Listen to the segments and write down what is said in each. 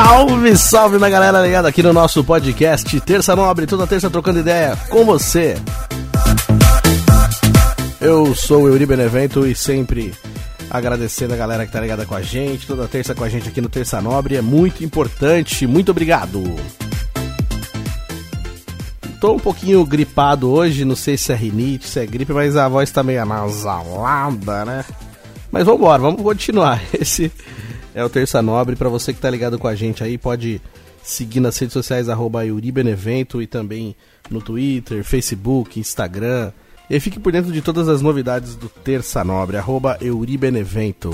Salve, salve, minha galera ligada aqui no nosso podcast Terça Nobre, toda terça trocando ideia com você. Eu sou o Euri Benevento e sempre agradecendo a galera que tá ligada com a gente, toda terça com a gente aqui no Terça Nobre, é muito importante, muito obrigado. Tô um pouquinho gripado hoje, não sei se é rinite, se é gripe, mas a voz tá meio anasalada, né? Mas vambora, vamos continuar. Esse é o Terça Nobre. Para você que tá ligado com a gente aí, pode seguir nas redes sociais, arroba e também no Twitter, Facebook, Instagram. E fique por dentro de todas as novidades do Terça Nobre, arroba Euribenevento.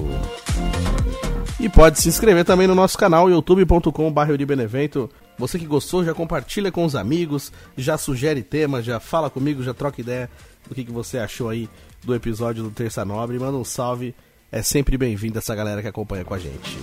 E pode se inscrever também no nosso canal, youtube.com.br Euribenevento. Você que gostou, já compartilha com os amigos, já sugere temas, já fala comigo, já troca ideia do que, que você achou aí do episódio do Terça Nobre. Manda um salve é sempre bem-vindo essa galera que acompanha com a gente.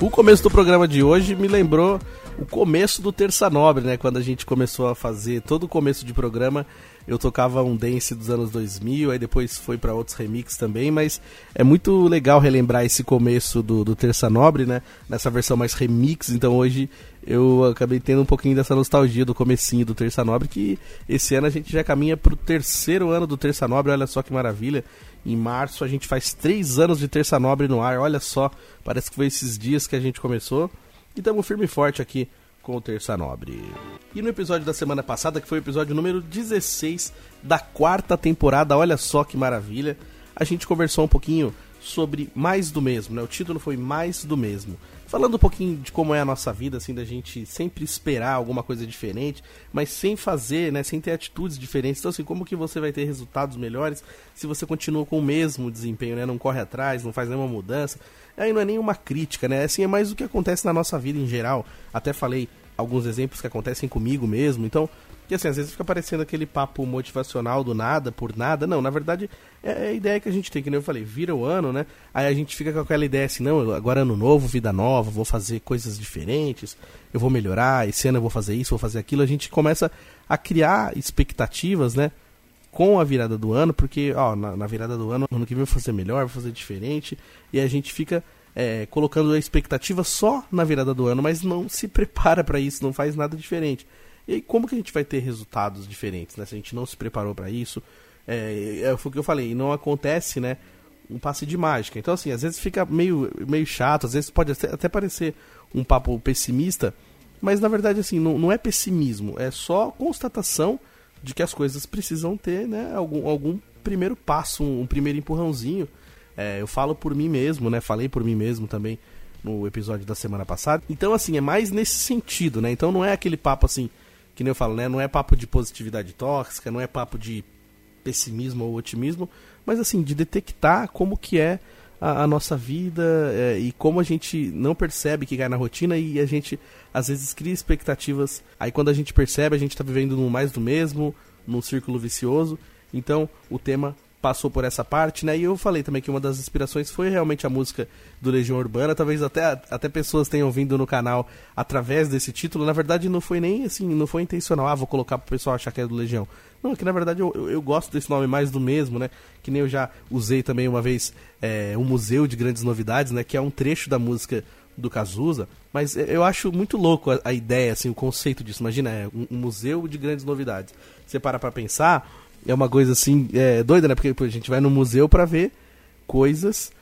O começo do programa de hoje me lembrou o começo do Terça Nobre, né? Quando a gente começou a fazer todo o começo de programa, eu tocava um dance dos anos 2000, aí depois foi para outros remixes também, mas é muito legal relembrar esse começo do, do Terça Nobre, né? Nessa versão mais remix, então hoje eu acabei tendo um pouquinho dessa nostalgia do comecinho do Terça Nobre, que esse ano a gente já caminha pro terceiro ano do Terça Nobre, olha só que maravilha. Em março a gente faz três anos de Terça Nobre no ar. Olha só, parece que foi esses dias que a gente começou. E estamos firme e forte aqui com o Terça Nobre. E no episódio da semana passada, que foi o episódio número 16 da quarta temporada, olha só que maravilha, a gente conversou um pouquinho sobre mais do mesmo, né? O título foi Mais do Mesmo falando um pouquinho de como é a nossa vida, assim, da gente sempre esperar alguma coisa diferente, mas sem fazer, né, sem ter atitudes diferentes. Então, assim, como que você vai ter resultados melhores se você continua com o mesmo desempenho, né, não corre atrás, não faz nenhuma mudança? Aí não é nenhuma crítica, né, assim, é mais o que acontece na nossa vida em geral. Até falei alguns exemplos que acontecem comigo mesmo, então que assim, às vezes fica parecendo aquele papo motivacional do nada, por nada. Não, na verdade, é, é a ideia que a gente tem, que nem eu falei, vira o ano, né? Aí a gente fica com aquela ideia assim, não, agora é ano novo, vida nova, vou fazer coisas diferentes, eu vou melhorar, esse ano eu vou fazer isso, vou fazer aquilo. A gente começa a criar expectativas, né? Com a virada do ano, porque, ó, na, na virada do ano, ano que vem vou fazer melhor, vou fazer diferente, e a gente fica é, colocando a expectativa só na virada do ano, mas não se prepara para isso, não faz nada diferente. E aí, como que a gente vai ter resultados diferentes, né? Se a gente não se preparou para isso. É, é, foi o que eu falei, não acontece, né? Um passe de mágica. Então, assim, às vezes fica meio, meio chato, às vezes pode até, até parecer um papo pessimista, mas na verdade, assim, não, não é pessimismo, é só constatação de que as coisas precisam ter, né? Algum, algum primeiro passo, um, um primeiro empurrãozinho. É, eu falo por mim mesmo, né? Falei por mim mesmo também no episódio da semana passada. Então, assim, é mais nesse sentido, né? Então não é aquele papo assim, que nem eu falo, né? Não é papo de positividade tóxica, não é papo de pessimismo ou otimismo, mas assim, de detectar como que é a, a nossa vida é, e como a gente não percebe que cai na rotina e a gente às vezes cria expectativas. Aí quando a gente percebe, a gente está vivendo no mais do mesmo, num círculo vicioso. Então, o tema passou por essa parte, né? E eu falei também que uma das inspirações foi realmente a música do Legião Urbana. Talvez até, até pessoas tenham vindo no canal através desse título. Na verdade, não foi nem assim, não foi intencional. Ah, vou colocar pro pessoal achar que é do Legião. Não, é que na verdade eu, eu, eu gosto desse nome mais do mesmo, né? Que nem eu já usei também uma vez é, um museu de grandes novidades, né? Que é um trecho da música do Cazuza. Mas eu acho muito louco a, a ideia, assim, o conceito disso. Imagina, é um, um museu de grandes novidades. Você para pra pensar é uma coisa assim, é, doida, né? Porque a gente vai no museu para ver coisas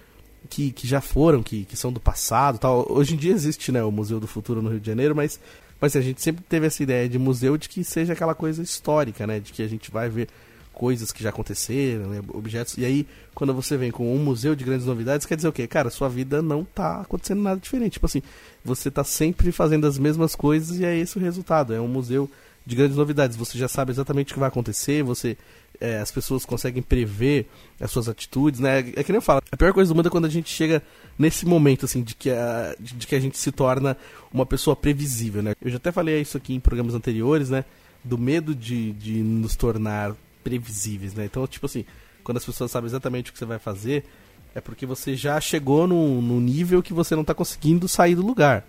que, que já foram, que, que são do passado tal. Hoje em dia existe, né, o Museu do Futuro no Rio de Janeiro, mas, mas a gente sempre teve essa ideia de museu de que seja aquela coisa histórica, né? De que a gente vai ver coisas que já aconteceram, né, objetos. E aí, quando você vem com um museu de grandes novidades, quer dizer o quê? Cara, sua vida não tá acontecendo nada diferente. Tipo assim, você tá sempre fazendo as mesmas coisas e é esse o resultado. É um museu de grandes novidades. Você já sabe exatamente o que vai acontecer, você é, as pessoas conseguem prever as suas atitudes, né? É que nem eu falo, a pior coisa do mundo é quando a gente chega nesse momento, assim, de que a, de que a gente se torna uma pessoa previsível, né? Eu já até falei isso aqui em programas anteriores, né? Do medo de, de nos tornar previsíveis, né? Então, tipo assim, quando as pessoas sabem exatamente o que você vai fazer, é porque você já chegou no nível que você não está conseguindo sair do lugar.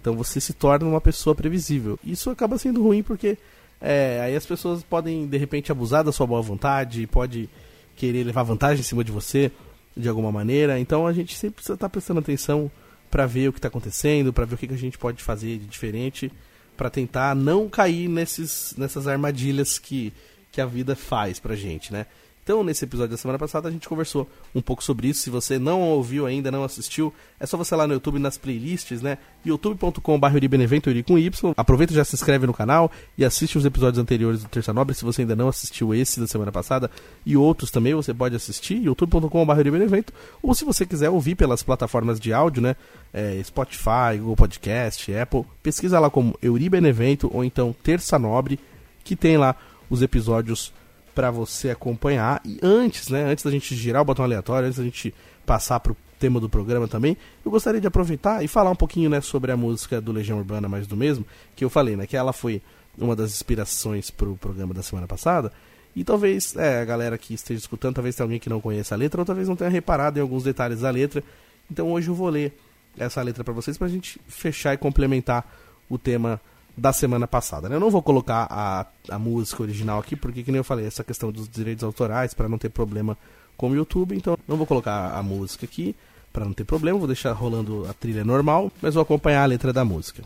Então você se torna uma pessoa previsível. Isso acaba sendo ruim porque é, aí as pessoas podem, de repente, abusar da sua boa vontade, pode querer levar vantagem em cima de você de alguma maneira. Então a gente sempre precisa estar tá prestando atenção para ver o que está acontecendo, para ver o que, a gente pode fazer de diferente, para tentar não cair nesses, nessas armadilhas que, que a vida faz pra gente, né? Então, nesse episódio da semana passada, a gente conversou um pouco sobre isso. Se você não ouviu ainda, não assistiu, é só você lá no YouTube, nas playlists, né? youtube.com.br Benevento com Y. Aproveita e já se inscreve no canal e assiste os episódios anteriores do Terça Nobre. Se você ainda não assistiu esse da semana passada e outros também, você pode assistir. youtube.com.br. Ou se você quiser ouvir pelas plataformas de áudio, né? É, Spotify, Google Podcast, Apple. Pesquisa lá como Euri Benevento ou então Terça Nobre, que tem lá os episódios para você acompanhar. E antes, né, antes da gente girar o botão aleatório, antes da gente passar pro tema do programa também, eu gostaria de aproveitar e falar um pouquinho, né, sobre a música do Legião Urbana mais do mesmo, que eu falei, né, que ela foi uma das inspirações pro programa da semana passada. E talvez é, a galera que esteja escutando, talvez tenha alguém que não conheça a letra, ou talvez não tenha reparado em alguns detalhes da letra. Então hoje eu vou ler essa letra para vocês, pra gente fechar e complementar o tema da semana passada. Né? Eu não vou colocar a, a música original aqui, porque, que nem eu falei, essa questão dos direitos autorais, para não ter problema com o YouTube, então não vou colocar a música aqui, para não ter problema, vou deixar rolando a trilha normal, mas vou acompanhar a letra da música.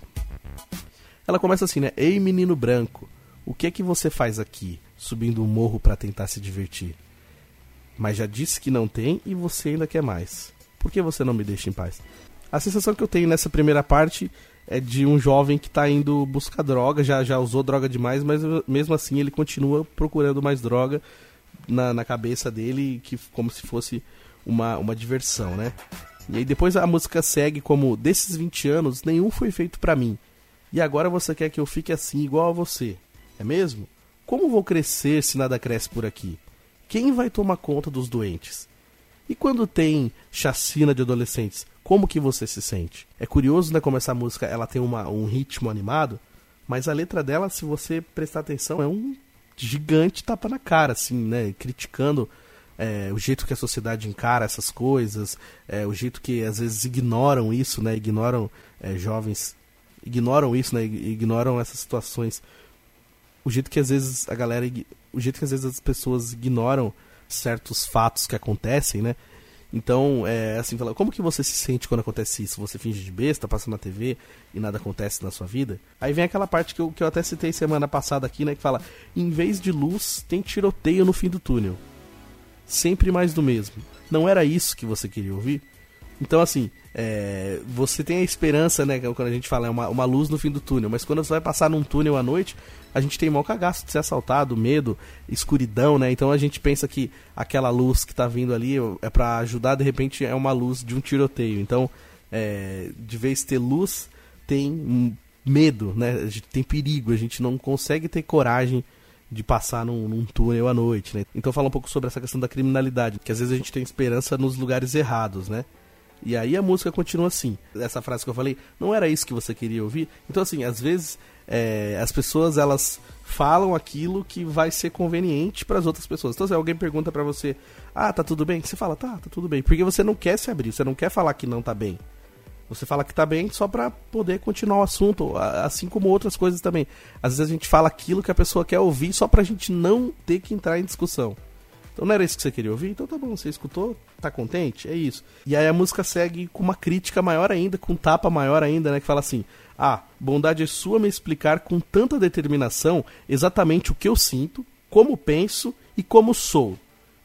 Ela começa assim, né? Ei, menino branco, o que é que você faz aqui, subindo um morro para tentar se divertir? Mas já disse que não tem e você ainda quer mais. Por que você não me deixa em paz? A sensação que eu tenho nessa primeira parte é de um jovem que está indo buscar droga, já, já usou droga demais, mas mesmo assim ele continua procurando mais droga na, na cabeça dele, que como se fosse uma, uma diversão, né? E aí depois a música segue como desses 20 anos, nenhum foi feito para mim. E agora você quer que eu fique assim igual a você. É mesmo? Como vou crescer se nada cresce por aqui? Quem vai tomar conta dos doentes? E quando tem chacina de adolescentes, como que você se sente? É curioso, né, como essa música ela tem uma, um ritmo animado, mas a letra dela, se você prestar atenção, é um gigante tapa na cara, assim, né, criticando é, o jeito que a sociedade encara essas coisas, é, o jeito que às vezes ignoram isso, né, ignoram é, jovens, ignoram isso, né, ignoram essas situações, o jeito que às vezes a galera, o jeito que às vezes as pessoas ignoram certos fatos que acontecem, né, então, é assim, fala, como que você se sente quando acontece isso? Você finge de besta, passa na TV e nada acontece na sua vida? Aí vem aquela parte que eu, que eu até citei semana passada aqui, né? Que fala, em vez de luz, tem tiroteio no fim do túnel. Sempre mais do mesmo. Não era isso que você queria ouvir? Então, assim, é, você tem a esperança, né? Quando a gente fala, é uma, uma luz no fim do túnel. Mas quando você vai passar num túnel à noite, a gente tem mau cagaço de ser assaltado, medo, escuridão, né? Então a gente pensa que aquela luz que tá vindo ali é para ajudar, de repente é uma luz de um tiroteio. Então, é, de vez ter luz, tem medo, né? Tem perigo, a gente não consegue ter coragem de passar num, num, túnel à noite, né? Então fala um pouco sobre essa questão da criminalidade, que às vezes a gente tem esperança nos lugares errados, né? E aí a música continua assim. Essa frase que eu falei, não era isso que você queria ouvir? Então, assim, às vezes é, as pessoas elas falam aquilo que vai ser conveniente para as outras pessoas. Então, se alguém pergunta para você, ah, tá tudo bem? Você fala, tá, tá tudo bem. Porque você não quer se abrir, você não quer falar que não tá bem. Você fala que tá bem só para poder continuar o assunto, assim como outras coisas também. Às vezes a gente fala aquilo que a pessoa quer ouvir só pra gente não ter que entrar em discussão. Então não era isso que você queria ouvir? Então tá bom, você escutou, tá contente? É isso. E aí a música segue com uma crítica maior ainda, com um tapa maior ainda, né? Que fala assim: Ah, bondade é sua me explicar com tanta determinação exatamente o que eu sinto, como penso e como sou.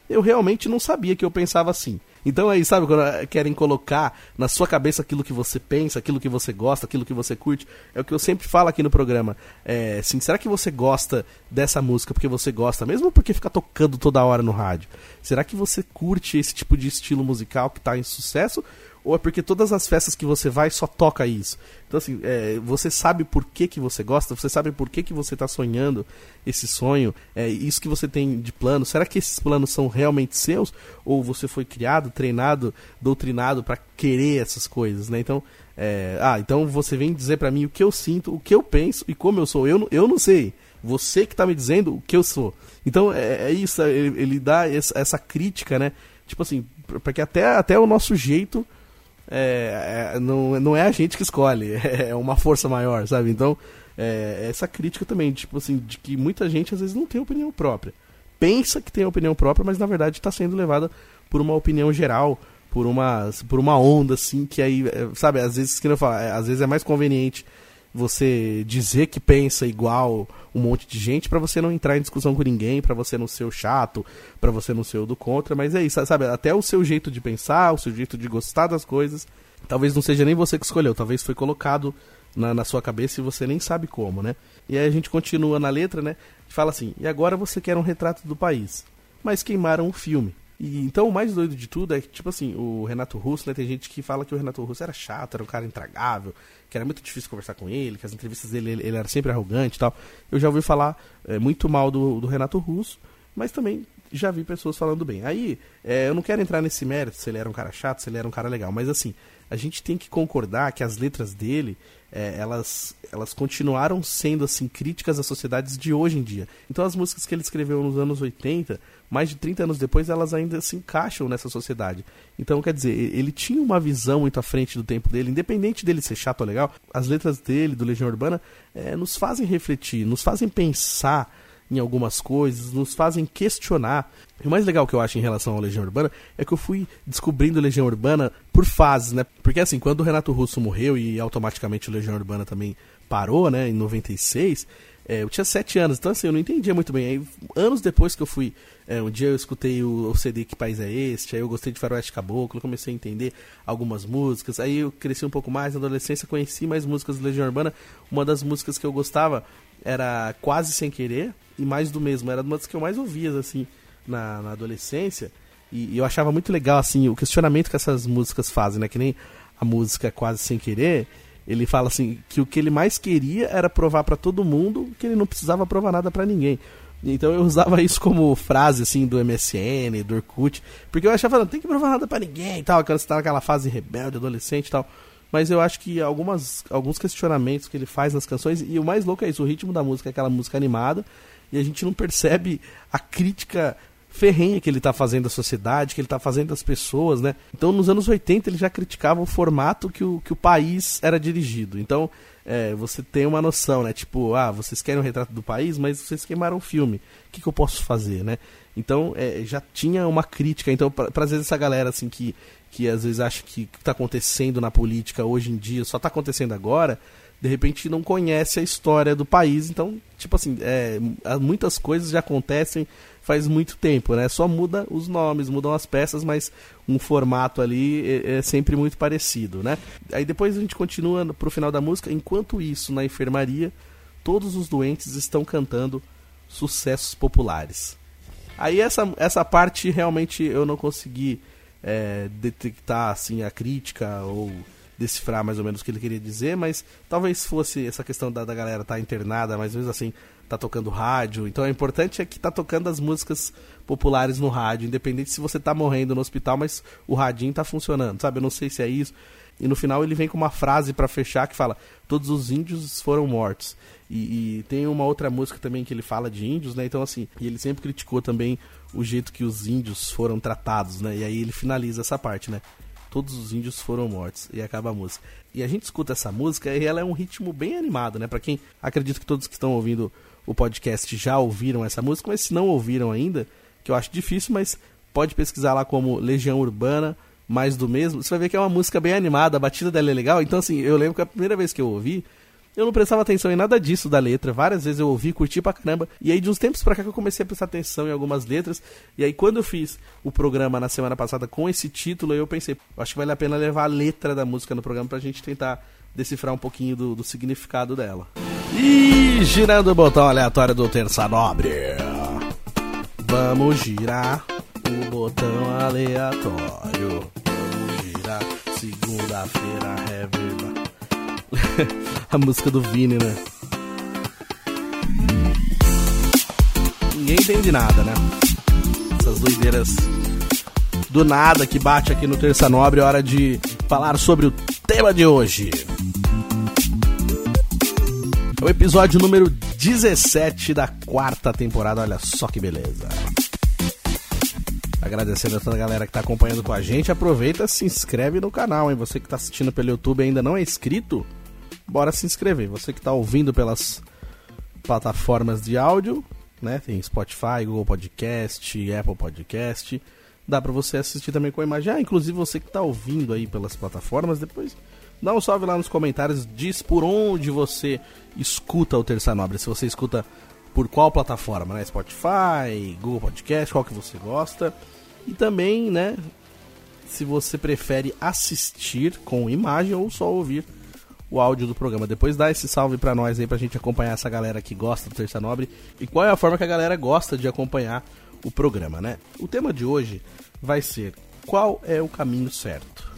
Eu realmente não sabia que eu pensava assim. Então aí, sabe, quando querem colocar na sua cabeça aquilo que você pensa, aquilo que você gosta, aquilo que você curte, é o que eu sempre falo aqui no programa. É, assim, será que você gosta dessa música porque você gosta, mesmo porque fica tocando toda hora no rádio? Será que você curte esse tipo de estilo musical que está em sucesso? Ou é porque todas as festas que você vai só toca isso? Então, assim, é, você sabe por que, que você gosta, você sabe por que, que você está sonhando esse sonho, é, isso que você tem de plano, será que esses planos são realmente seus? Ou você foi criado, treinado, doutrinado para querer essas coisas, né? Então, é, ah, então você vem dizer para mim o que eu sinto, o que eu penso e como eu sou. Eu, eu não sei. Você que tá me dizendo o que eu sou. Então é, é isso, ele, ele dá essa, essa, crítica, né? Tipo assim, porque até, até o nosso jeito é, é, não, não é a gente que escolhe, é uma força maior, sabe? Então, é, essa crítica também, tipo assim, de que muita gente às vezes não tem opinião própria. Pensa que tem opinião própria, mas na verdade está sendo levada por uma opinião geral, por uma, por uma onda, assim, que aí, é, sabe, às vezes, que eu falo, às vezes é mais conveniente você dizer que pensa igual um monte de gente para você não entrar em discussão com ninguém, para você não ser o chato, para você não ser o do contra, mas é isso, sabe? Até o seu jeito de pensar, o seu jeito de gostar das coisas, talvez não seja nem você que escolheu, talvez foi colocado na, na sua cabeça e você nem sabe como, né? E aí a gente continua na letra, né? Fala assim: "E agora você quer um retrato do país, mas queimaram o filme. E, então o mais doido de tudo é que, tipo assim, o Renato Russo, né? Tem gente que fala que o Renato Russo era chato, era um cara intragável, que era muito difícil conversar com ele, que as entrevistas dele ele, ele era sempre arrogante e tal. Eu já ouvi falar é, muito mal do, do Renato Russo, mas também já vi pessoas falando bem. Aí, é, eu não quero entrar nesse mérito se ele era um cara chato, se ele era um cara legal, mas assim, a gente tem que concordar que as letras dele é, elas, elas continuaram sendo assim críticas às sociedades de hoje em dia. Então as músicas que ele escreveu nos anos 80, mais de 30 anos depois, elas ainda se encaixam nessa sociedade. Então, quer dizer, ele tinha uma visão muito à frente do tempo dele, independente dele ser chato ou legal, as letras dele, do Legião Urbana, é, nos fazem refletir, nos fazem pensar em algumas coisas, nos fazem questionar. E o mais legal que eu acho em relação ao Legião Urbana é que eu fui descobrindo Legião Urbana por fases, né? Porque assim, quando o Renato Russo morreu e automaticamente o Legião Urbana também parou, né, em 96, é, eu tinha sete anos, então assim, eu não entendia muito bem. Aí, anos depois que eu fui, é, um dia eu escutei o, o, CD Que País é Este, aí eu gostei de Faroeste Caboclo, comecei a entender algumas músicas, aí eu cresci um pouco mais na adolescência, conheci mais músicas do Legião Urbana. Uma das músicas que eu gostava era Quase Sem Querer, e mais do mesmo. Era uma das que eu mais ouvia, assim, na, na adolescência. E, e, eu achava muito legal, assim, o questionamento que essas músicas fazem, né? Que nem a música Quase Sem Querer. Ele fala assim que o que ele mais queria era provar para todo mundo que ele não precisava provar nada para ninguém. Então eu usava isso como frase assim do MSN, do Orkut, porque eu achava, não tem que provar nada para ninguém tal, quando você tá naquela fase rebelde, adolescente e tal. Mas eu acho que algumas, alguns questionamentos que ele faz nas canções, e o mais louco é isso, o ritmo da música é aquela música animada, e a gente não percebe a crítica ferrenha que ele está fazendo à sociedade, que ele está fazendo às pessoas, né? Então, nos anos 80, ele já criticava o formato que o, que o país era dirigido. Então, é, você tem uma noção, né? Tipo, ah, vocês querem um retrato do país, mas vocês queimaram o filme. O que, que eu posso fazer, né? Então, é, já tinha uma crítica. Então, para às vezes essa galera, assim, que, que às vezes acha que o que está acontecendo na política hoje em dia só está acontecendo agora, de repente não conhece a história do país. Então, tipo assim, é, muitas coisas já acontecem faz muito tempo, né? Só muda os nomes, mudam as peças, mas um formato ali é, é sempre muito parecido, né? Aí depois a gente continua pro final da música. Enquanto isso, na enfermaria, todos os doentes estão cantando sucessos populares. Aí essa, essa parte realmente eu não consegui é, detectar assim a crítica ou decifrar mais ou menos o que ele queria dizer, mas talvez fosse essa questão da, da galera estar tá internada, mas mesmo assim tá tocando rádio. Então é importante é que tá tocando as músicas populares no rádio, independente se você tá morrendo no hospital, mas o radinho tá funcionando, sabe? Eu não sei se é isso. E no final ele vem com uma frase para fechar que fala: Todos os índios foram mortos. E, e, tem uma outra música também que ele fala de índios, né? Então, assim, e ele sempre criticou também o jeito que os índios foram tratados, né? E aí ele finaliza essa parte, né? Todos os índios foram mortos. E acaba a música. E a gente escuta essa música e ela é um ritmo bem animado, né? Para quem acredito que todos que estão ouvindo o podcast já ouviram essa música, mas se não ouviram ainda, que eu acho difícil, mas pode pesquisar lá como Legião Urbana, mais do mesmo. Você vai ver que é uma música bem animada, a batida dela é legal. Então, assim, eu lembro que a primeira vez que eu ouvi, eu não prestava atenção em nada disso da letra. Várias vezes eu ouvi, curti pra caramba. E aí, de uns tempos pra cá, que eu comecei a prestar atenção em algumas letras. E aí, quando eu fiz o programa na semana passada com esse título, eu pensei, acho que vale a pena levar a letra da música no programa pra gente tentar decifrar um pouquinho do, do significado dela. E girando o botão aleatório do Terça Nobre. Vamos girar o botão aleatório. Vamos girar Sexta-feira é verdade. a música do Vini, né? Ninguém entende nada, né? Essas doideiras do nada que bate aqui no Terça Nobre, hora de falar sobre o tema de hoje. É o episódio número 17 da quarta temporada, olha só que beleza. Agradecendo a toda a galera que está acompanhando com a gente, aproveita se inscreve no canal, hein? Você que está assistindo pelo YouTube e ainda não é inscrito, bora se inscrever. Você que está ouvindo pelas plataformas de áudio, né? Tem Spotify, Google Podcast, Apple Podcast. Dá para você assistir também com a imagem. Ah, inclusive você que está ouvindo aí pelas plataformas, depois dá um salve lá nos comentários, diz por onde você escuta o Terça Nobre. Se você escuta por qual plataforma, né? Spotify, Google Podcast, qual que você gosta. E também, né, se você prefere assistir com imagem ou só ouvir o áudio do programa. Depois dá esse salve para nós aí pra gente acompanhar essa galera que gosta do Terça Nobre e qual é a forma que a galera gosta de acompanhar o programa, né? O tema de hoje vai ser qual é o caminho certo.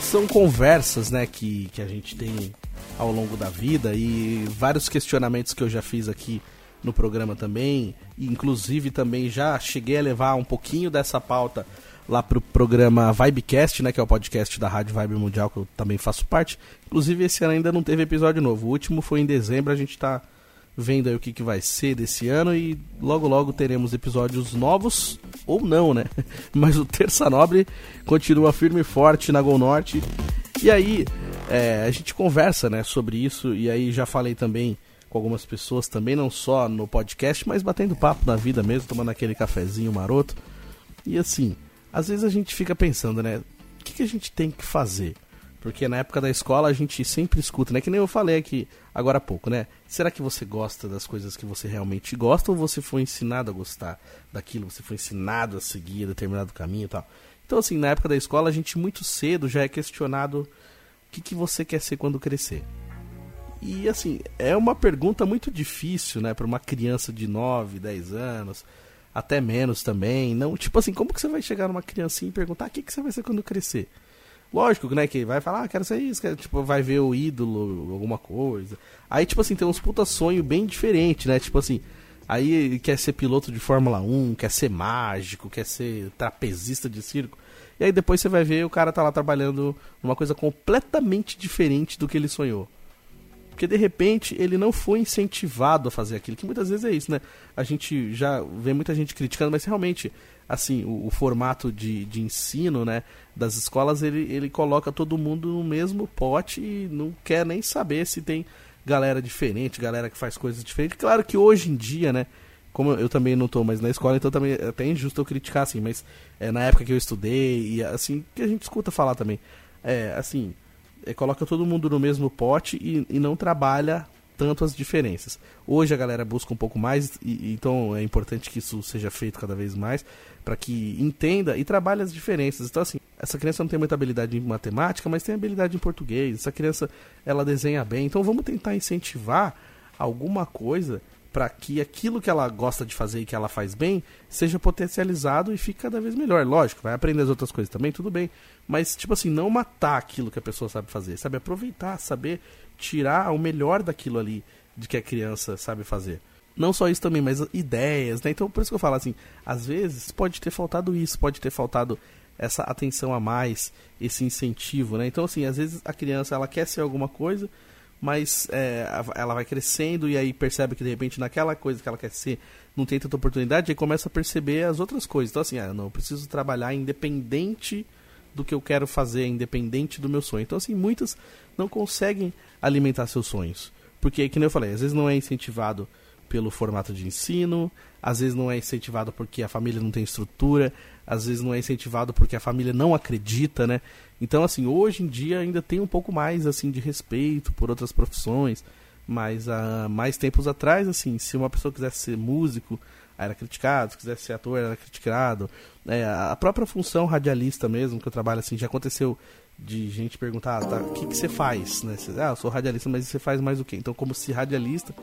São conversas, né, que, que a gente tem ao longo da vida e vários questionamentos que eu já fiz aqui no programa também, inclusive também já cheguei a levar um pouquinho dessa pauta lá pro programa Vibecast, né, que é o podcast da Rádio Vibe Mundial que eu também faço parte. Inclusive esse ano ainda não teve episódio novo. O último foi em dezembro, a gente tá vendo aí o que, que vai ser desse ano e logo logo teremos episódios novos ou não, né? Mas o Terça Nobre continua firme e forte na Gol Norte. E aí, é, a gente conversa, né, sobre isso e aí já falei também com algumas pessoas também, não só no podcast, mas batendo papo na vida mesmo, tomando aquele cafezinho maroto. E assim, às vezes a gente fica pensando, né? O que, que a gente tem que fazer? Porque na época da escola a gente sempre escuta, né? Que nem eu falei aqui agora há pouco, né? Será que você gosta das coisas que você realmente gosta ou você foi ensinado a gostar daquilo? Você foi ensinado a seguir determinado caminho e tal? Então, assim, na época da escola a gente muito cedo já é questionado o que, que você quer ser quando crescer. E assim, é uma pergunta muito difícil, né, para uma criança de 9, 10 anos, até menos também. Não, tipo assim, como que você vai chegar numa criancinha e perguntar o que, que você vai ser quando crescer? Lógico, né, que vai falar, ah, quero ser isso, quero, tipo, vai ver o ídolo, alguma coisa. Aí, tipo assim, tem uns puta sonho bem diferente, né? Tipo assim, aí quer ser piloto de Fórmula 1, quer ser mágico, quer ser trapezista de circo. E aí depois você vai ver o cara tá lá trabalhando numa coisa completamente diferente do que ele sonhou. Porque de repente ele não foi incentivado a fazer aquilo, que muitas vezes é isso, né? A gente já vê muita gente criticando, mas realmente, assim, o, o formato de, de ensino, né, das escolas, ele, ele coloca todo mundo no mesmo pote e não quer nem saber se tem galera diferente, galera que faz coisas diferentes. Claro que hoje em dia, né, como eu também não estou mais na escola, então também é até injusto eu criticar assim, mas é, na época que eu estudei e assim, que a gente escuta falar também, é, assim, é, coloca todo mundo no mesmo pote e, e, não trabalha tanto as diferenças. Hoje a galera busca um pouco mais, e, então é importante que isso seja feito cada vez mais, para que entenda e trabalhe as diferenças. Então, assim, essa criança não tem muita habilidade em matemática, mas tem habilidade em português. Essa criança, ela desenha bem. Então, vamos tentar incentivar alguma coisa para que aquilo que ela gosta de fazer e que ela faz bem seja potencializado e fique cada vez melhor. Lógico, vai aprender as outras coisas também, tudo bem. Mas, tipo assim, não matar aquilo que a pessoa sabe fazer, sabe? Aproveitar, saber tirar o melhor daquilo ali de que a criança sabe fazer. Não só isso também, mas ideias, né? Então, por isso que eu falo assim, às vezes pode ter faltado isso, pode ter faltado essa atenção a mais, esse incentivo, né? Então, assim, às vezes a criança, ela quer ser alguma coisa, mas é, ela vai crescendo e aí percebe que de repente naquela coisa que ela quer ser não tem tanta oportunidade e começa a perceber as outras coisas. Então assim, ah, não, eu preciso trabalhar independente do que eu quero fazer, independente do meu sonho. Então assim, muitas não conseguem alimentar seus sonhos. Porque, como eu falei, às vezes não é incentivado pelo formato de ensino, às vezes não é incentivado porque a família não tem estrutura, às vezes não é incentivado porque a família não acredita, né? Então, assim, hoje em dia ainda tem um pouco mais, assim, de respeito por outras profissões, mas há mais tempos atrás, assim, se uma pessoa quisesse ser músico, era criticado, se quisesse ser ator, era criticado. É, a própria função radialista mesmo, que eu trabalho, assim, já aconteceu de gente perguntar, ah, tá, o que, que você faz, né? Ah, eu sou radialista, mas você faz mais o quê? Então, como se radialista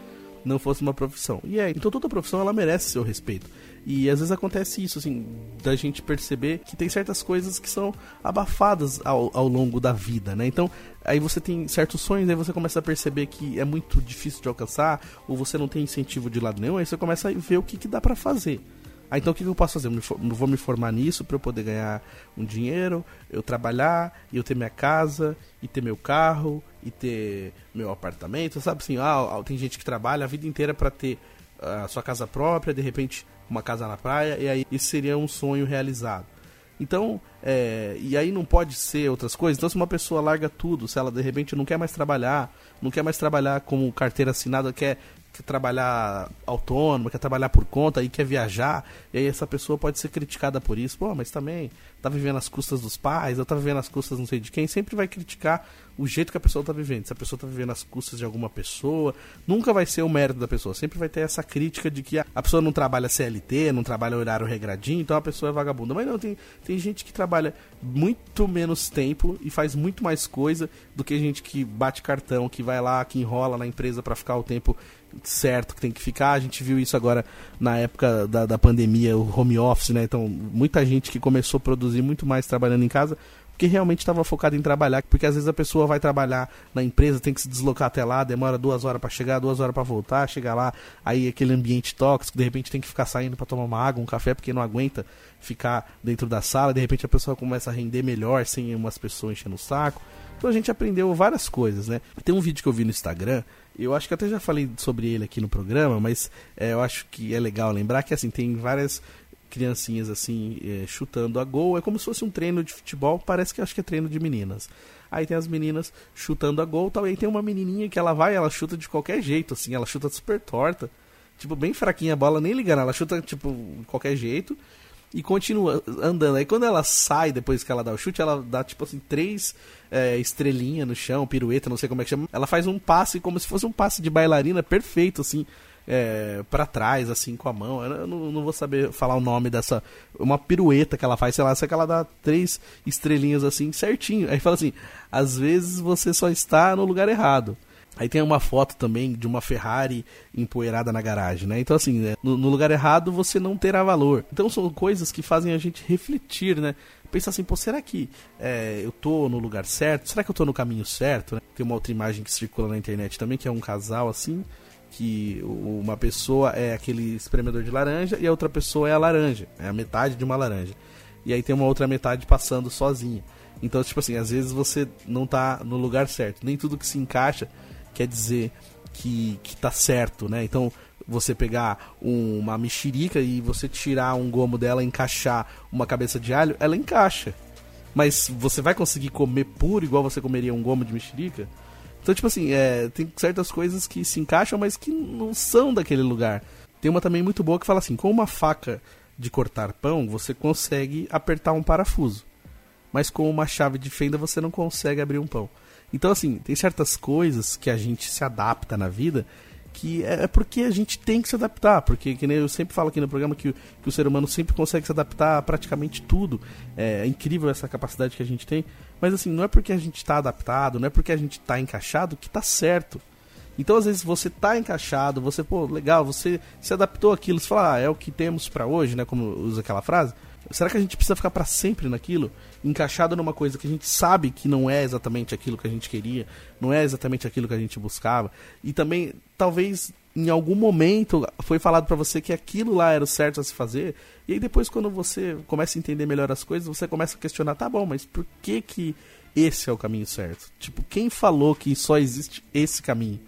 não fosse uma profissão. E é, então toda profissão ela merece seu respeito. E às vezes acontece isso, assim, da gente perceber que tem certas coisas que são abafadas ao, ao longo da vida, né? Então, aí você tem certos sonhos, aí você começa a perceber que é muito difícil de alcançar, ou você não tem incentivo de lado nenhum, aí você começa a ver o que, que dá para fazer. Ah, então o que eu posso fazer? Eu vou me formar nisso para eu poder ganhar um dinheiro, eu trabalhar, e eu ter minha casa, e ter meu carro, e ter meu apartamento, sabe assim? Ah, tem gente que trabalha a vida inteira para ter a sua casa própria, de repente uma casa na praia, e aí isso seria um sonho realizado. Então, é, e aí não pode ser outras coisas. Então, se uma pessoa larga tudo, se ela de repente não quer mais trabalhar, não quer mais trabalhar como carteira assinada, quer quer trabalhar autônomo, quer trabalhar por conta e quer viajar, e aí essa pessoa pode ser criticada por isso. Pô, mas também tá vivendo às custas dos pais, ou tá vivendo às custas não sei de quem, sempre vai criticar o jeito que a pessoa tá vivendo. Se a pessoa tá vivendo às custas de alguma pessoa, nunca vai ser o mérito da pessoa, sempre vai ter essa crítica de que a pessoa não trabalha CLT, não trabalha horário regradinho, então a pessoa é vagabunda. Mas não, tem, tem gente que trabalha muito menos tempo e faz muito mais coisa do que gente que bate cartão, que vai lá, que enrola na empresa para ficar o tempo certo que tem que ficar. A gente viu isso agora na época da, da pandemia, o home office, né? Então, muita gente que começou a produzir muito mais trabalhando em casa porque realmente estava focado em trabalhar, porque às vezes a pessoa vai trabalhar na empresa, tem que se deslocar até lá, demora duas horas para chegar, duas horas para voltar, chegar lá, aí aquele ambiente tóxico, de repente tem que ficar saindo para tomar uma água, um café, porque não aguenta ficar dentro da sala, de repente a pessoa começa a render melhor sem umas pessoas enchendo o saco. Então a gente aprendeu várias coisas, né? Tem um vídeo que eu vi no Instagram eu acho que até já falei sobre ele aqui no programa, mas é, eu acho que é legal lembrar que assim tem várias criancinhas assim é, chutando a gol. É como se fosse um treino de futebol. Parece que acho que é treino de meninas. Aí tem as meninas chutando a gol, tal. E aí tem uma menininha que ela vai, ela chuta de qualquer jeito, assim. Ela chuta super torta, tipo bem fraquinha a bola, nem ligando. Ela chuta tipo de qualquer jeito e continua andando. Aí quando ela sai, depois que ela dá o chute, ela dá tipo assim, três é, estrelinhas no chão, pirueta, não sei como é que chama. Ela faz um passe como se fosse um passe de bailarina perfeito, assim, é, para trás, assim, com a mão. Eu não, não, vou saber falar o nome dessa. Uma pirueta que ela faz, sei lá, só que ela dá três estrelinhas assim, certinho. Aí fala assim: às vezes você só está no lugar errado. Aí tem uma foto também de uma Ferrari empoeirada na garagem, né? Então, assim, né? no, no, lugar errado você não terá valor. Então, são coisas que fazem a gente refletir, né? Pensar assim, pô, será que é, eu tô no lugar certo? Será que eu tô no caminho certo? Né? Tem uma outra imagem que circula na internet também, que é um casal assim, que uma pessoa é aquele espremedor de laranja e a outra pessoa é a laranja, é a metade de uma laranja. E aí tem uma outra metade passando sozinha. Então, tipo assim, às vezes você não tá no lugar certo. Nem tudo que se encaixa quer dizer que, que tá certo, né? Então, você pegar um, uma mexerica e você tirar um gomo dela e encaixar uma cabeça de alho, ela encaixa. Mas você vai conseguir comer puro igual você comeria um gomo de mexerica? Então, tipo assim, é, tem certas coisas que se encaixam, mas que não são daquele lugar. Tem uma também muito boa que fala assim: com uma faca de cortar pão, você consegue apertar um parafuso. Mas com uma chave de fenda você não consegue abrir um pão. Então, assim, tem certas coisas que a gente se adapta na vida que é, é porque a gente tem que se adaptar, porque que eu sempre falo aqui no programa que, que o ser humano sempre consegue se adaptar a praticamente tudo. É, é incrível essa capacidade que a gente tem, mas assim, não é porque a gente está adaptado, não é porque a gente está encaixado que está certo. Então, às vezes, você está encaixado, você, pô, legal, você se adaptou àquilo, você fala, ah, é o que temos para hoje, né? Como usa aquela frase. Será que a gente precisa ficar para sempre naquilo? Encaixado numa coisa que a gente sabe que não é exatamente aquilo que a gente queria, não é exatamente aquilo que a gente buscava. E também, talvez em algum momento foi falado para você que aquilo lá era o certo a se fazer. E aí depois quando você começa a entender melhor as coisas, você começa a questionar, tá bom, mas por que que esse é o caminho certo? Tipo, quem falou que só existe esse caminho?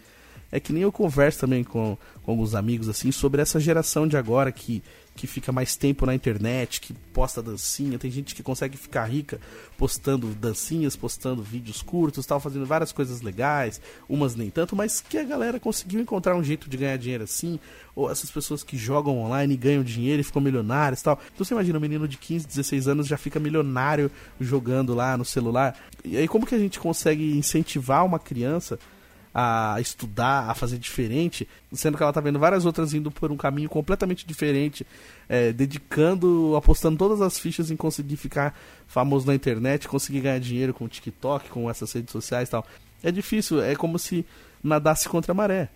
É que nem eu converso também com, com alguns amigos assim sobre essa geração de agora que que fica mais tempo na internet, que posta dancinha, tem gente que consegue ficar rica postando dancinhas, postando vídeos curtos, tal, fazendo várias coisas legais, umas nem tanto, mas que a galera conseguiu encontrar um jeito de ganhar dinheiro assim, ou essas pessoas que jogam online e ganham dinheiro e ficam milionários, tal. Então você imagina um menino de 15, 16 anos já fica milionário jogando lá no celular. E aí como que a gente consegue incentivar uma criança a estudar, a fazer diferente, sendo que ela tá vendo várias outras indo por um caminho completamente diferente, é, dedicando, apostando todas as fichas em conseguir ficar famoso na internet, conseguir ganhar dinheiro com o TikTok, com essas redes sociais e tal. É difícil, é como se nadasse contra a maré.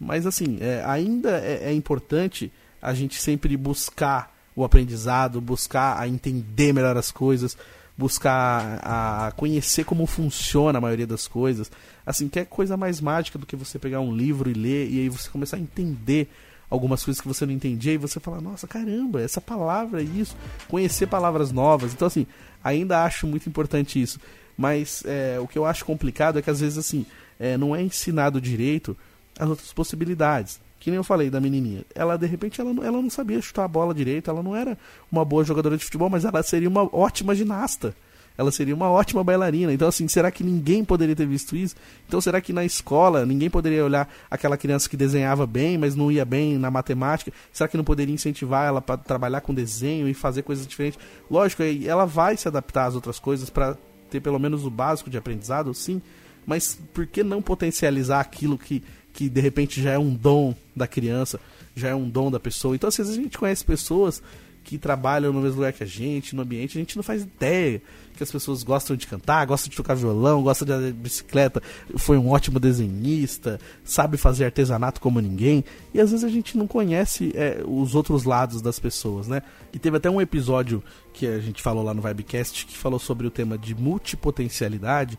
Mas assim, é, ainda é, é importante a gente sempre buscar o aprendizado, buscar a entender melhor as coisas, buscar a conhecer como funciona a maioria das coisas. Assim, que é coisa mais mágica do que você pegar um livro e ler e aí você começar a entender algumas coisas que você não entendia e você fala, nossa, caramba, essa palavra é isso, conhecer palavras novas. Então, assim, ainda acho muito importante isso. Mas é, o que eu acho complicado é que às vezes, assim, é, não é ensinado direito as outras possibilidades. Que nem eu falei da menininha. Ela, de repente, ela, ela não sabia chutar a bola direito, ela não era uma boa jogadora de futebol, mas ela seria uma ótima ginasta. Ela seria uma ótima bailarina. Então, assim, será que ninguém poderia ter visto isso? Então, será que na escola ninguém poderia olhar aquela criança que desenhava bem, mas não ia bem na matemática? Será que não poderia incentivar ela para trabalhar com desenho e fazer coisas diferentes? Lógico, ela vai se adaptar às outras coisas para ter pelo menos o básico de aprendizado, sim. Mas por que não potencializar aquilo que que de repente já é um dom da criança, já é um dom da pessoa. Então, às vezes a gente conhece pessoas que trabalham no mesmo lugar que a gente, no ambiente, a gente não faz ideia que as pessoas gostam de cantar, gostam de tocar violão, gostam de andar de bicicleta, foi um ótimo desenhista, sabe fazer artesanato como ninguém, e às vezes a gente não conhece é, os outros lados das pessoas, né? E teve até um episódio que a gente falou lá no Vibecast que falou sobre o tema de multipotencialidade,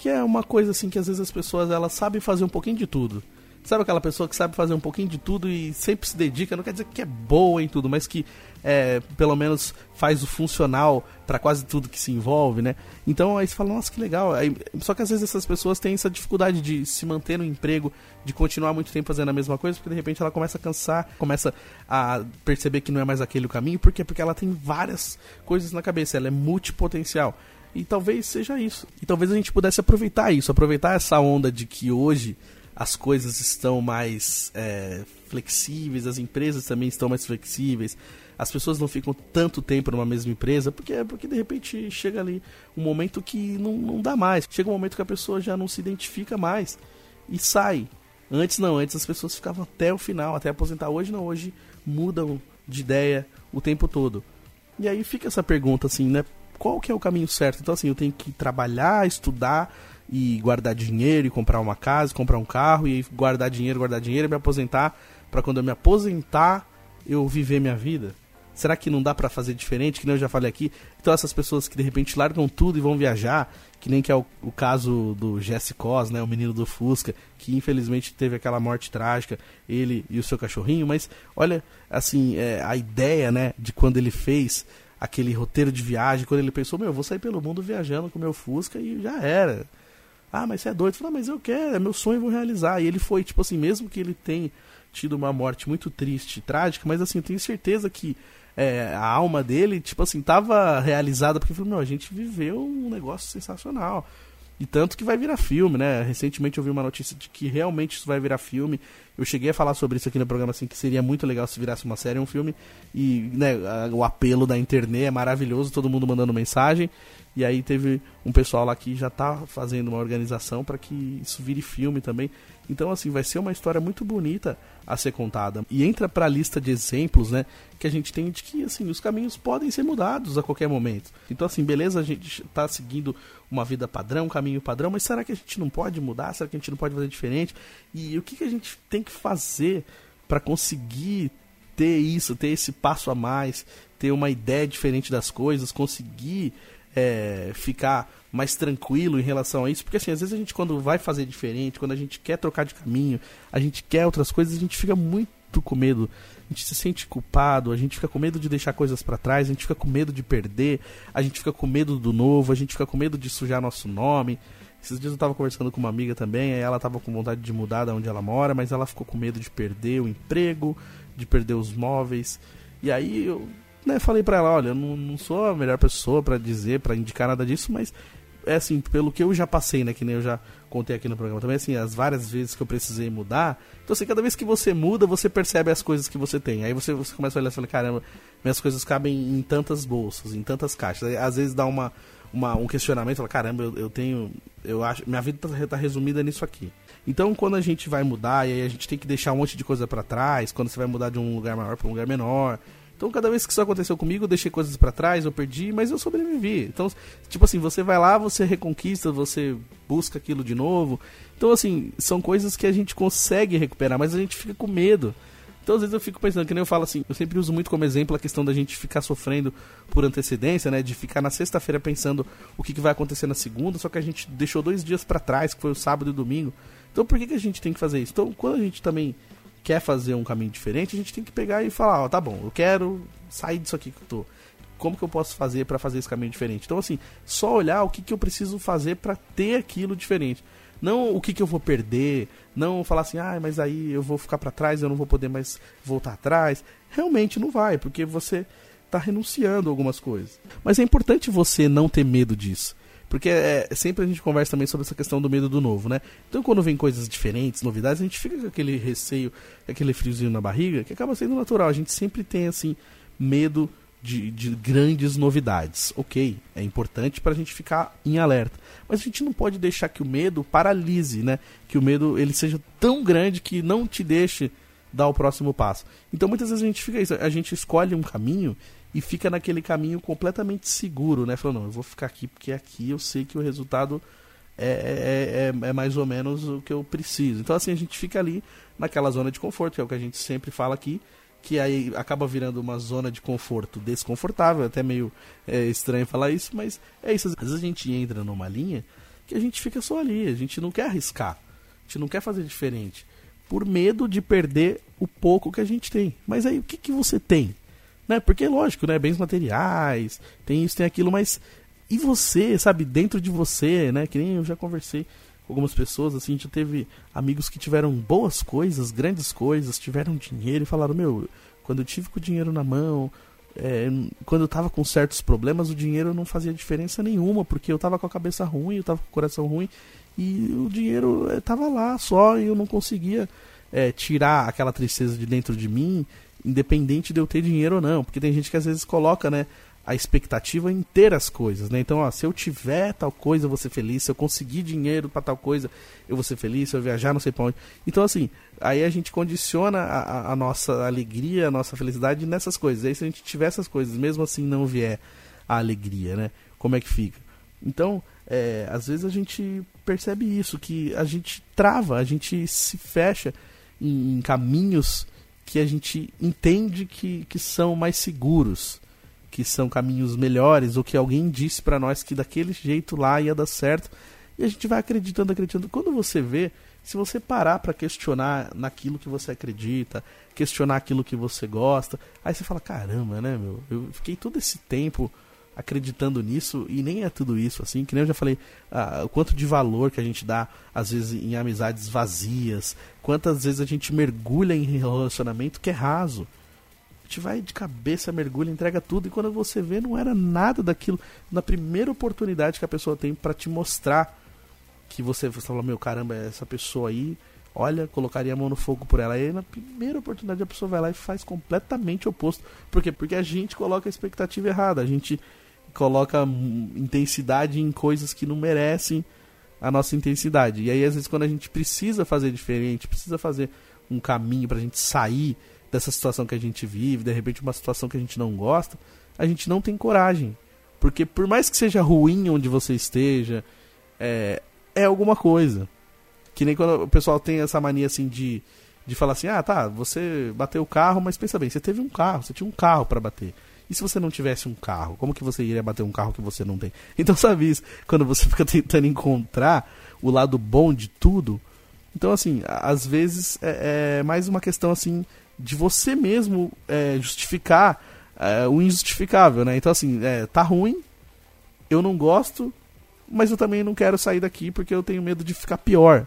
que é uma coisa assim que às vezes as pessoas elas sabem fazer um pouquinho de tudo. Sabe aquela pessoa que sabe fazer um pouquinho de tudo e sempre se dedica, não quer dizer que é boa em tudo, mas que é, pelo menos faz o funcional para quase tudo que se envolve, né? Então aí você fala, nossa, que legal. Aí, só que às vezes essas pessoas têm essa dificuldade de se manter no emprego, de continuar muito tempo fazendo a mesma coisa, porque de repente ela começa a cansar, começa a perceber que não é mais aquele o caminho, por quê? Porque ela tem várias coisas na cabeça, ela é multipotencial. E talvez seja isso. E talvez a gente pudesse aproveitar isso, aproveitar essa onda de que hoje as coisas estão mais é, flexíveis, as empresas também estão mais flexíveis, as pessoas não ficam tanto tempo numa mesma empresa, porque, porque de repente chega ali um momento que não, não dá mais. Chega um momento que a pessoa já não se identifica mais e sai. Antes não, antes as pessoas ficavam até o final, até aposentar. Hoje não, hoje mudam de ideia o tempo todo. E aí fica essa pergunta assim, né? Qual que é o caminho certo. Então, assim, eu tenho que trabalhar, estudar e guardar dinheiro e comprar uma casa, comprar um carro e guardar dinheiro, guardar dinheiro e me aposentar para quando eu me aposentar eu viver minha vida. Será que não dá para fazer diferente? Que nem eu já falei aqui. Então essas pessoas que de repente largam tudo e vão viajar, que nem que é o, o caso do Jesse Cos, né, o menino do Fusca, que infelizmente teve aquela morte trágica, ele e o seu cachorrinho, mas olha, assim, é, a ideia, né, de quando ele fez aquele roteiro de viagem, quando ele pensou, meu, eu vou sair pelo mundo viajando com meu Fusca e já era. Ah, mas você é doido. Falei, ah, mas eu quero, é meu sonho, eu vou realizar. E ele foi, tipo assim, mesmo que ele tenha tido uma morte muito triste, trágica, mas assim, eu tenho certeza que é, a alma dele, tipo assim, tava realizada, porque falou, meu, a gente viveu um negócio sensacional. E tanto que vai virar filme, né? Recentemente eu vi uma notícia de que realmente isso vai virar filme. Eu cheguei a falar sobre isso aqui no programa, assim, que seria muito legal se virasse uma série, um filme. E né, o apelo da internet é maravilhoso, todo mundo mandando mensagem. E aí teve um pessoal lá que já está fazendo uma organização para que isso vire filme também. Então, assim, vai ser uma história muito bonita a ser contada. E entra para a lista de exemplos, né, que a gente tem de que, assim, os caminhos podem ser mudados a qualquer momento. Então, assim, beleza, a gente está seguindo uma vida padrão, um caminho padrão, mas será que a gente não pode mudar? Será que a gente não pode fazer diferente? E o que, que a gente tem que fazer para conseguir ter isso, ter esse passo a mais, ter uma ideia diferente das coisas, conseguir é, ficar mais tranquilo em relação a isso, porque assim, às vezes a gente quando vai fazer diferente, quando a gente quer trocar de caminho, a gente quer outras coisas, a gente fica muito com medo, a gente se sente culpado, a gente fica com medo de deixar coisas para trás, a gente fica com medo de perder, a gente fica com medo do novo, a gente fica com medo de sujar nosso nome. Esses dias eu tava conversando com uma amiga também, ela tava com vontade de mudar da onde ela mora, mas ela ficou com medo de perder o emprego, de perder os móveis. E aí eu né, falei para ela, olha, não, não sou a melhor pessoa para dizer, para indicar nada disso, mas é assim, pelo que eu já passei, né, que nem eu já contei aqui no programa também, assim, as várias vezes que eu precisei mudar. Então, assim, cada vez que você muda, você percebe as coisas que você tem. Aí você, você começa a olhar e fala, caramba, minhas coisas cabem em tantas bolsas, em tantas caixas. Aí, às vezes dá uma, uma, um questionamento, fala, caramba, eu, eu tenho, eu acho, minha vida tá, tá resumida nisso aqui. Então, quando a gente vai mudar, e aí a gente tem que deixar um monte de coisa para trás, quando você vai mudar de um lugar maior para um lugar menor, Então, cada vez que isso aconteceu comigo, eu deixei coisas para trás, eu perdi, mas eu sobrevivi. Então, tipo assim, você vai lá, você reconquista, você busca aquilo de novo. Então, assim, são coisas que a gente consegue recuperar, mas a gente fica com medo. Então, às vezes eu fico pensando, que nem eu falo assim, eu sempre uso muito como exemplo a questão da gente ficar sofrendo por antecedência, né? De ficar na sexta-feira pensando o que, que, vai acontecer na segunda, só que a gente deixou dois dias para trás, que foi o sábado e o domingo. Então, por que, que a gente tem que fazer isso? Então, quando a gente também quer fazer um caminho diferente, a gente tem que pegar e falar, ó, tá bom, eu quero sair disso aqui que eu tô. Como que eu posso fazer para fazer esse caminho diferente? Então, assim, só olhar o que, que eu preciso fazer para ter aquilo diferente. Não o que, que eu vou perder, não falar assim, ah, mas aí eu vou ficar para trás, eu não vou poder mais voltar atrás. Realmente não vai, porque você está renunciando a algumas coisas. Mas é importante você não ter medo disso. Porque é, sempre a gente conversa também sobre essa questão do medo do novo, né? Então quando vem coisas diferentes, novidades, a gente fica com aquele receio, aquele friozinho na barriga, que acaba sendo natural. A gente sempre tem, assim, medo de, de grandes novidades. Ok, é importante para a gente ficar em alerta. Mas a gente não pode deixar que o medo paralise, né? Que o medo ele seja tão grande que não te deixe dar o próximo passo. Então muitas vezes a gente fica isso, a gente escolhe um caminho e fica naquele caminho completamente seguro, né? Falando, não, eu vou ficar aqui porque aqui eu sei que o resultado é, é, é, é, mais ou menos o que eu preciso. Então, assim, a gente fica ali naquela zona de conforto, que é o que a gente sempre fala aqui, que aí acaba virando uma zona de conforto desconfortável, até meio é, estranho falar isso, mas é isso. Às vezes a gente entra numa linha que a gente fica só ali, a gente não quer arriscar, a gente não quer fazer diferente, por medo de perder o pouco que a gente tem. Mas aí, o que, que você tem? Né? Porque, lógico, né? Bens materiais, tem isso, tem aquilo, mas. E você, sabe, dentro de você, né? Que nem eu já conversei com algumas pessoas, assim, já teve amigos que tiveram boas coisas, grandes coisas, tiveram dinheiro e falaram, meu, quando eu tive com o dinheiro na mão, é, quando eu tava com certos problemas, o dinheiro não fazia diferença nenhuma, porque eu tava com a cabeça ruim, eu tava com o coração ruim, e o dinheiro é, tava lá só, e eu não conseguia é, tirar aquela tristeza de dentro de mim, independente de eu ter dinheiro ou não. Porque tem gente que às vezes coloca, né? A expectativa em ter as coisas, né? Então, ó, se eu tiver tal coisa, eu vou ser feliz. Se eu conseguir dinheiro para tal coisa, eu vou ser feliz. Se eu viajar, não sei pra onde. Então, assim, aí a gente condiciona a, a nossa alegria, a nossa felicidade nessas coisas. Aí, se a gente tiver essas coisas, mesmo assim não vier a alegria, né? Como é que fica? Então, é, às vezes a gente percebe isso, que a gente trava, a gente se fecha em, em caminhos que a gente entende que, que são mais seguros, que são caminhos melhores, ou que alguém disse para nós que daquele jeito lá ia dar certo, e a gente vai acreditando, acreditando. Quando você vê, se você parar para questionar naquilo que você acredita, questionar aquilo que você gosta, aí você fala: caramba, né, meu? Eu fiquei todo esse tempo acreditando nisso e nem é tudo isso, assim, que nem eu já falei, ah, o quanto de valor que a gente dá, às vezes, em amizades vazias, quantas vezes a gente mergulha em relacionamento que é raso. A gente vai de cabeça, mergulha, entrega tudo, e quando você vê, não era nada daquilo. Na primeira oportunidade que a pessoa tem para te mostrar que você, você fala, meu caramba, essa pessoa aí, olha, colocaria a mão no fogo por ela. Aí na primeira oportunidade a pessoa vai lá e faz completamente oposto. Por quê? Porque a gente coloca a expectativa errada. A gente coloca intensidade em coisas que não merecem a nossa intensidade. E aí, às vezes, quando a gente precisa fazer diferente, precisa fazer um caminho para a gente sair dessa situação que a gente vive, de repente, uma situação que a gente não gosta, a gente não tem coragem. Porque, por mais que seja ruim onde você esteja, é, é alguma coisa. Que nem quando o pessoal tem essa mania assim de, de falar assim: ah, tá, você bateu o carro, mas pensa bem, você teve um carro, você tinha um carro para bater. E se você não tivesse um carro? Como que você iria bater um carro que você não tem? Então, sabe isso? Quando você fica tentando encontrar o lado bom de tudo. Então, assim, às vezes é, é mais uma questão, assim, de você mesmo é, justificar é, o injustificável, né? Então, assim, é, tá ruim, eu não gosto, mas eu também não quero sair daqui porque eu tenho medo de ficar pior.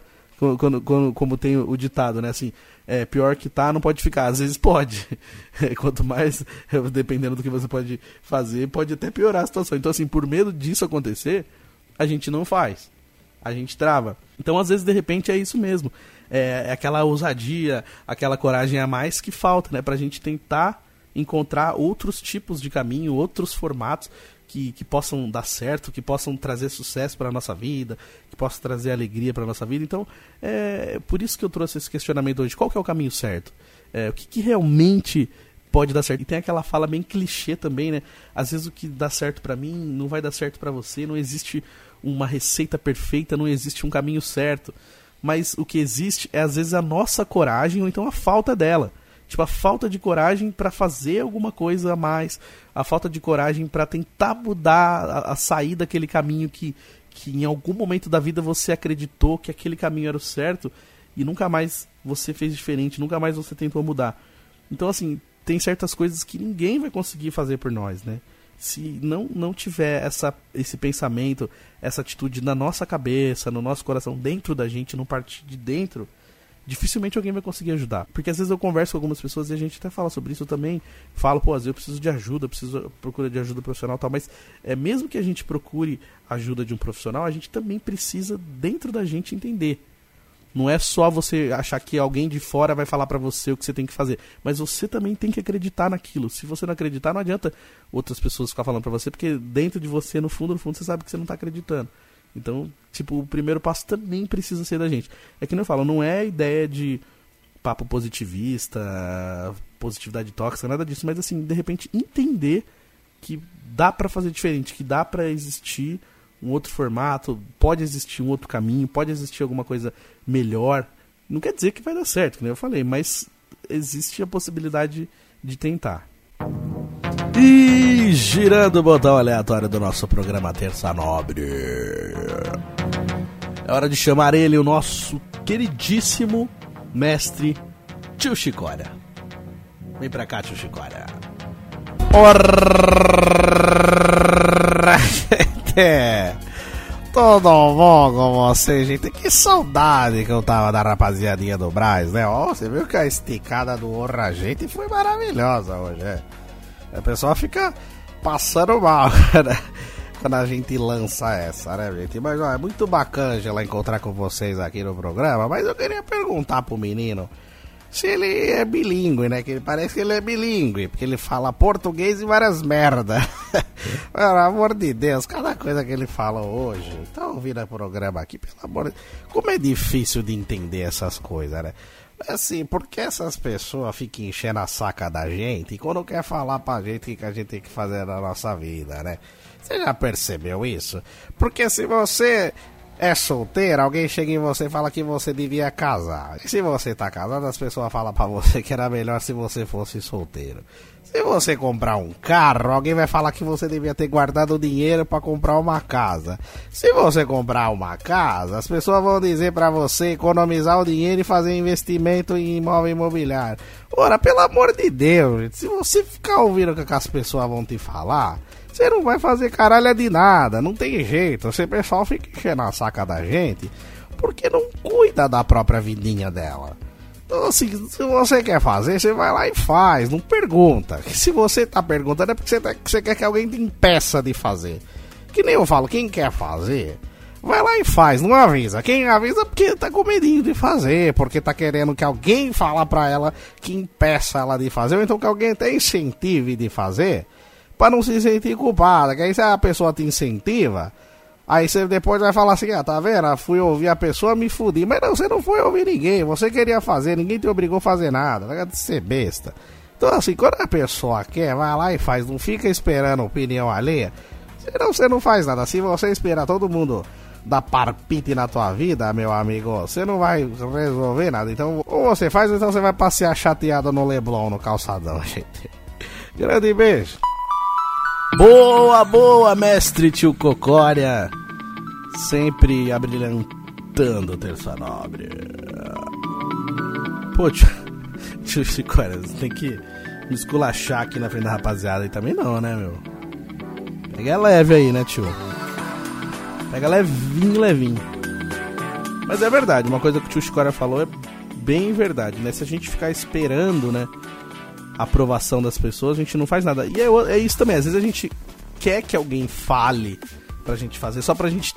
Quando, quando, como tem o ditado, né? Assim, é, pior que tá, não pode ficar. Às vezes pode. Quanto mais, dependendo do que você pode fazer, pode até piorar a situação. Então, assim, por medo disso acontecer, a gente não faz. A gente trava. Então, às vezes, de repente, é isso mesmo. É, é aquela ousadia, aquela coragem a mais que falta, né? Pra gente tentar encontrar outros tipos de caminho, outros formatos que, que possam dar certo, que possam trazer sucesso para a nossa vida, que possam trazer alegria para a nossa vida. Então, é por isso que eu trouxe esse questionamento hoje. Qual que é o caminho certo? É, o que, que realmente pode dar certo. E tem aquela fala bem clichê também, né? Às vezes o que dá certo para mim não vai dar certo para você, não existe uma receita perfeita, não existe um caminho certo. Mas o que existe é às vezes a nossa coragem ou então a falta dela. Tipo, a falta de coragem para fazer alguma coisa a mais, a falta de coragem para tentar mudar, a, a sair daquele caminho que, que em algum momento da vida você acreditou que aquele caminho era o certo e nunca mais você fez diferente, nunca mais você tentou mudar. Então, assim, tem certas coisas que ninguém vai conseguir fazer por nós, né? Se não, não tiver essa, esse pensamento, essa atitude na nossa cabeça, no nosso coração, dentro da gente, no partir de dentro, dificilmente alguém vai conseguir ajudar. Porque às vezes eu converso com algumas pessoas e a gente até fala sobre isso também. Falo, pô, às vezes eu preciso de ajuda, preciso procura de ajuda profissional tal, mas é mesmo que a gente procure ajuda de um profissional, a gente também precisa dentro da gente entender. Não é só você achar que alguém de fora vai falar para você o que você tem que fazer, mas você também tem que acreditar naquilo. Se você não acreditar, não adianta outras pessoas ficar falando para você, porque dentro de você, no fundo, no fundo, você sabe que você não tá acreditando. Então, tipo, o primeiro passo também precisa ser da gente. É que não eu falo, não é ideia de papo positivista, positividade tóxica, nada disso, mas assim, de repente entender que dá para fazer diferente, que dá para existir um outro formato, pode existir um outro caminho, pode existir alguma coisa melhor. Não quer dizer que vai dar certo, como eu falei, mas existe a possibilidade de tentar. E girando o botão aleatório do nosso programa Terça Nobre. É hora de chamar ele, o nosso queridíssimo mestre Tio Chicória. Vem pra cá, Tio Chicória. Tudo bom com você, gente? Que saudade que eu tava da rapaziadinha do Braz, né? Ó, você viu que a esticada do Orra Gente foi maravilhosa hoje, é? A pessoa fica passando mal, né? Quando a gente lança essa, né, gente? Mas ó, é muito bacana já encontrar com vocês aqui no programa. Mas eu queria perguntar pro menino se ele é bilíngue, né? Que ele parece que ele é bilíngue, porque ele fala português e várias merda. Pelo amor de Deus, cada coisa que ele fala hoje. Tá ouvindo o programa aqui, pelo amor de Como é difícil de entender essas coisas, né? Assim, porque essas pessoas ficam enchendo a saca da gente e quando quer falar pra gente o que a gente tem que fazer na nossa vida, né? Você já percebeu isso? Porque se você é solteiro, alguém chega em você e fala que você devia casar. E se você tá casado, as pessoas falam pra você que era melhor se você fosse solteiro. Se você comprar um carro, alguém vai falar que você devia ter guardado dinheiro para comprar uma casa. Se você comprar uma casa, as pessoas vão dizer para você economizar o dinheiro e fazer investimento em imóvel imobiliário. Ora, pelo amor de Deus, se você ficar ouvindo o que as pessoas vão te falar, você não vai fazer caralho de nada, não tem jeito. Você pessoal fica enchendo a saca da gente porque não cuida da própria vidinha dela. Então, assim, se você quer fazer, você vai lá e faz, não pergunta. Se você tá perguntando é porque você, tá, você quer que alguém te impeça de fazer. Que nem eu falo, quem quer fazer, vai lá e faz, não avisa. Quem avisa é porque tá com medinho de fazer, porque tá querendo que alguém fala pra ela que impeça ela de fazer, ou então que alguém até incentive de fazer, para não se sentir culpada. Que aí se a pessoa te incentiva, Aí você depois vai falar assim, ah, tá vendo? Fui ouvir a pessoa, me fudi. Mas não, você não foi ouvir ninguém, você queria fazer, ninguém te obrigou a fazer nada, vai ser besta. Então assim, quando a pessoa quer, vai lá e faz, não fica esperando opinião alheia. Senão você não faz nada. Se você esperar todo mundo dar parpite na tua vida, meu amigo, você não vai resolver nada. Então, ou você faz, ou então você vai passear chateado no Leblon, no calçadão, gente. Grande beijo. Boa, boa, mestre tio Cocória. Sempre abrilhantando Terça Nobre. Pô, tio, tio Cocória, você tem que me esculachar aqui na frente da rapaziada aí também não, né, meu? Pega leve aí, né, tio? Pega levinho, levinho. Mas é verdade, uma coisa que o tio Chicória falou é bem verdade, né? Se a gente ficar esperando, né? Aprovação das pessoas, a gente não faz nada. E é, é, isso também, às vezes a gente quer que alguém fale pra gente fazer, só pra gente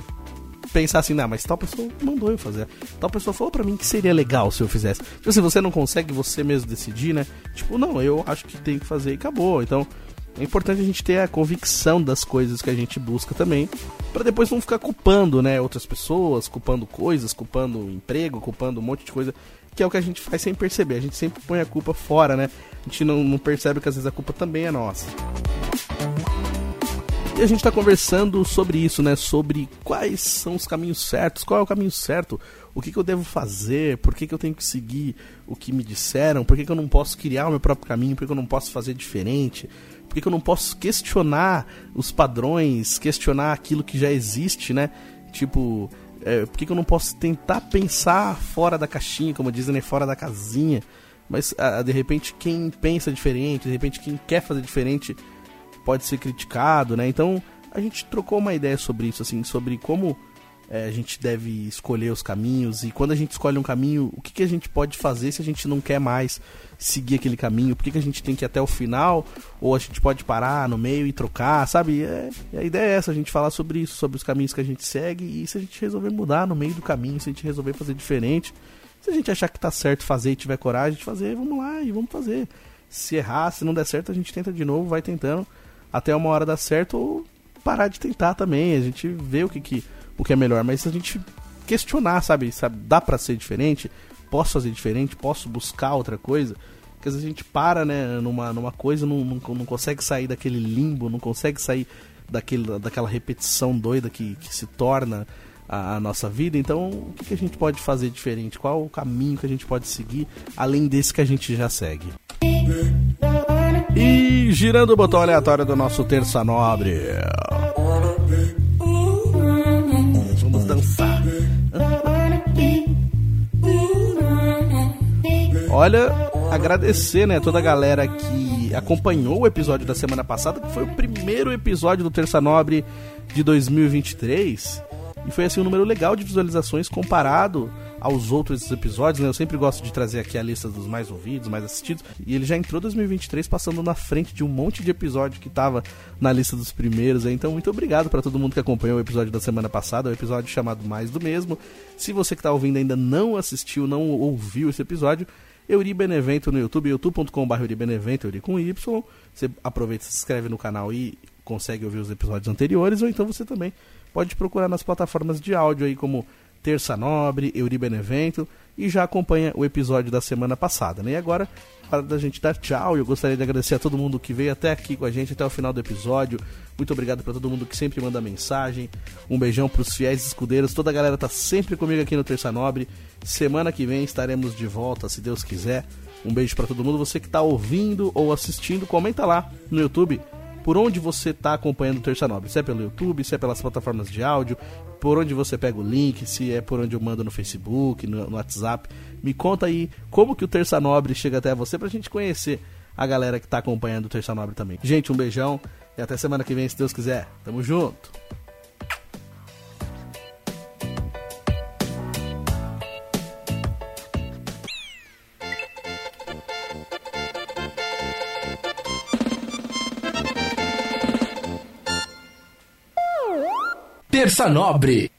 pensar assim, não, mas tal pessoa mandou eu fazer. Tal pessoa falou pra mim que seria legal se eu fizesse. Tipo assim, você não consegue você mesmo decidir, né? Tipo, não, eu acho que tem que fazer e acabou. Então, é importante a gente ter a convicção das coisas que a gente busca também, para depois não ficar culpando, né, outras pessoas, culpando coisas, culpando emprego, culpando um monte de coisa que é o que a gente faz sem perceber. A gente sempre põe a culpa fora, né? A gente não, não percebe que às vezes a culpa também é nossa. E a gente está conversando sobre isso, né? Sobre quais são os caminhos certos, qual é o caminho certo, o que, que eu devo fazer, por que, que eu tenho que seguir o que me disseram, por que, que eu não posso criar o meu próprio caminho, por que, eu não posso fazer diferente, por que, que eu não posso questionar os padrões, questionar aquilo que já existe, né? Tipo, é, por que, que eu não posso tentar pensar fora da caixinha, como dizem, né? fora da casinha? Mas ah, de repente quem pensa diferente, de repente quem quer fazer diferente pode ser criticado, né? Então a gente trocou uma ideia sobre isso, assim, sobre como é, a gente deve escolher os caminhos e quando a gente escolhe um caminho, o que, que a gente pode fazer se a gente não quer mais seguir aquele caminho? Por que, que a gente tem que ir até o final? Ou a gente pode parar no meio e trocar, sabe? É, a ideia é essa, a gente falar sobre isso, sobre os caminhos que a gente segue e se a gente resolver mudar no meio do caminho, se a gente resolver fazer diferente, se a gente achar que tá certo fazer e tiver coragem de fazer, vamos lá e vamos fazer. Se errar, se não der certo, a gente tenta de novo, vai tentando até uma hora dar certo ou parar de tentar também. A gente vê o que, que, o que é melhor, mas a gente questionar, sabe, sabe, dá para ser diferente, posso fazer diferente, posso buscar outra coisa, porque às vezes a gente para, né, numa, numa coisa, não, não, não consegue sair daquele limbo, não consegue sair daquele, daquela repetição doida que, que se torna a, a, nossa vida. Então, o que, que a gente pode fazer diferente? Qual o caminho que a gente pode seguir além desse que a gente já segue? E girando o botão aleatório do nosso Terça Nobre. Olha, agradecer, né, toda a galera que acompanhou o episódio da semana passada, que foi o primeiro episódio do Terça Nobre de 2023. E foi assim um número legal de visualizações comparado aos outros episódios, né? Eu sempre gosto de trazer aqui a lista dos mais ouvidos, mais assistidos. E ele já entrou 2023 passando na frente de um monte de episódio que tava na lista dos primeiros. Né? Então, muito obrigado para todo mundo que acompanhou o episódio da semana passada, o episódio chamado Mais do Mesmo. Se você que tá ouvindo ainda não assistiu, não ouviu esse episódio, Euri Benevento no YouTube, youtube.com.br Euri Benevento, Euri com Y. Você aproveita, se inscreve no canal e consegue ouvir os episódios anteriores, ou então você também pode procurar nas plataformas de áudio aí como Terça Nobre, Euri Benevento e já acompanha o episódio da semana passada. Né? E agora, para da gente dar tchau, eu gostaria de agradecer a todo mundo que veio até aqui com a gente, até o final do episódio. Muito obrigado para todo mundo que sempre manda mensagem. Um beijão para os fiéis escudeiros. Toda a galera tá sempre comigo aqui no Terça Nobre. Semana que vem estaremos de volta, se Deus quiser. Um beijo para todo mundo. Você que está ouvindo ou assistindo, comenta lá no YouTube por onde você está acompanhando o Terça Nobre. Se é pelo YouTube, se é pelas plataformas de áudio, por onde você pega o link, se é por onde eu mando no Facebook, no, no WhatsApp. Me conta aí como que o Terça Nobre chega até você pra gente conhecer a galera que tá acompanhando o Terça Nobre também. Gente, um beijão e até semana que vem, se Deus quiser. Tamo junto! Terça Nobre.